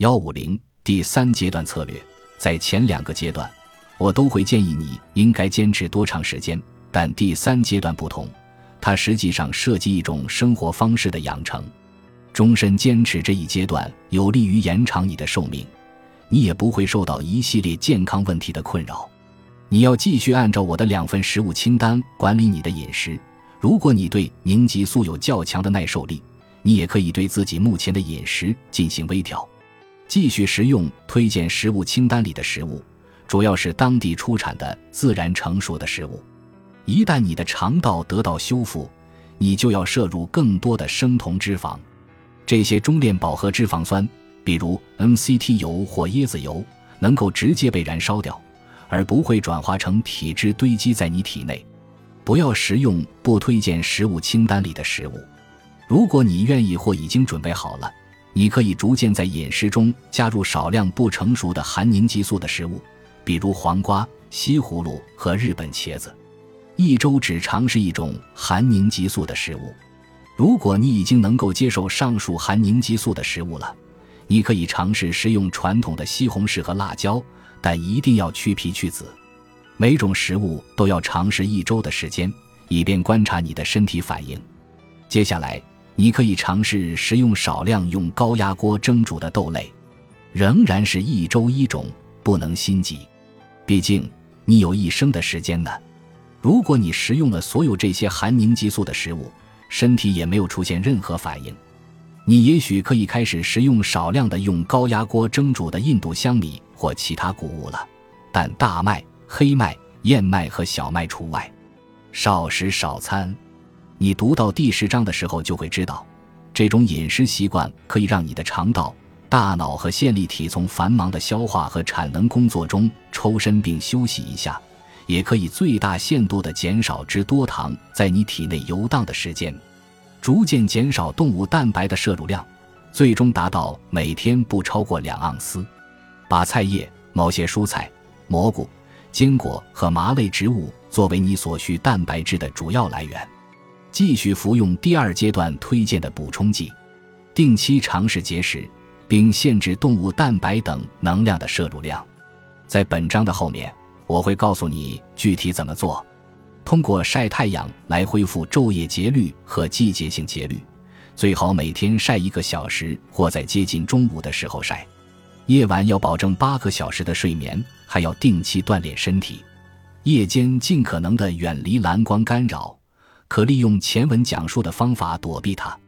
幺五零第三阶段策略，在前两个阶段，我都会建议你应该坚持多长时间，但第三阶段不同，它实际上涉及一种生活方式的养成。终身坚持这一阶段，有利于延长你的寿命，你也不会受到一系列健康问题的困扰。你要继续按照我的两份食物清单管理你的饮食。如果你对凝激素有较强的耐受力，你也可以对自己目前的饮食进行微调，继续食用推荐食物清单里的食物，主要是当地出产的自然成熟的食物。一旦你的肠道得到修复，你就要摄入更多的生酮脂肪。这些中链饱和脂肪酸，比如 MCT 油或椰子油，能够直接被燃烧掉，而不会转化成体脂堆积在你体内。不要食用不推荐食物清单里的食物。如果你愿意或已经准备好了，你可以逐渐在饮食中加入少量不成熟的含凝激素的食物，比如黄瓜、西葫芦和日本茄子。一周只尝试一种含凝激素的食物。如果你已经能够接受上述含凝激素的食物了，你可以尝试食用传统的西红柿和辣椒，但一定要去皮去籽。每种食物都要尝试一周的时间，以便观察你的身体反应。接下来，你可以尝试食用少量用高压锅蒸煮的豆类，仍然是一周一种，不能心急。毕竟你有一生的时间呢。如果你食用了所有这些含凝激素的食物，身体也没有出现任何反应，你也许可以开始食用少量的用高压锅蒸煮的印度香米或其他谷物了，但大麦、黑麦、燕麦和小麦除外。少食少餐，你读到第十章的时候就会知道，这种饮食习惯可以让你的肠道、大脑和线粒体从繁忙的消化和产能工作中抽身并休息一下。也可以最大限度地减少脂多糖在你体内游荡的时间，逐渐减少动物蛋白的摄入量，最终达到每天不超过两盎司。把菜叶、某些蔬菜、蘑菇、坚果和麻类植物作为你所需蛋白质的主要来源。继续服用第二阶段推荐的补充剂，定期尝试节食，并限制动物蛋白等能量的摄入量。在本章的后面。我会告诉你具体怎么做。通过晒太阳来恢复昼夜节律和季节性节律，最好每天晒一个小时，或在接近中午的时候晒。夜晚要保证八个小时的睡眠，还要定期锻炼身体。夜间尽可能的远离蓝光干扰，可利用前文讲述的方法躲避它。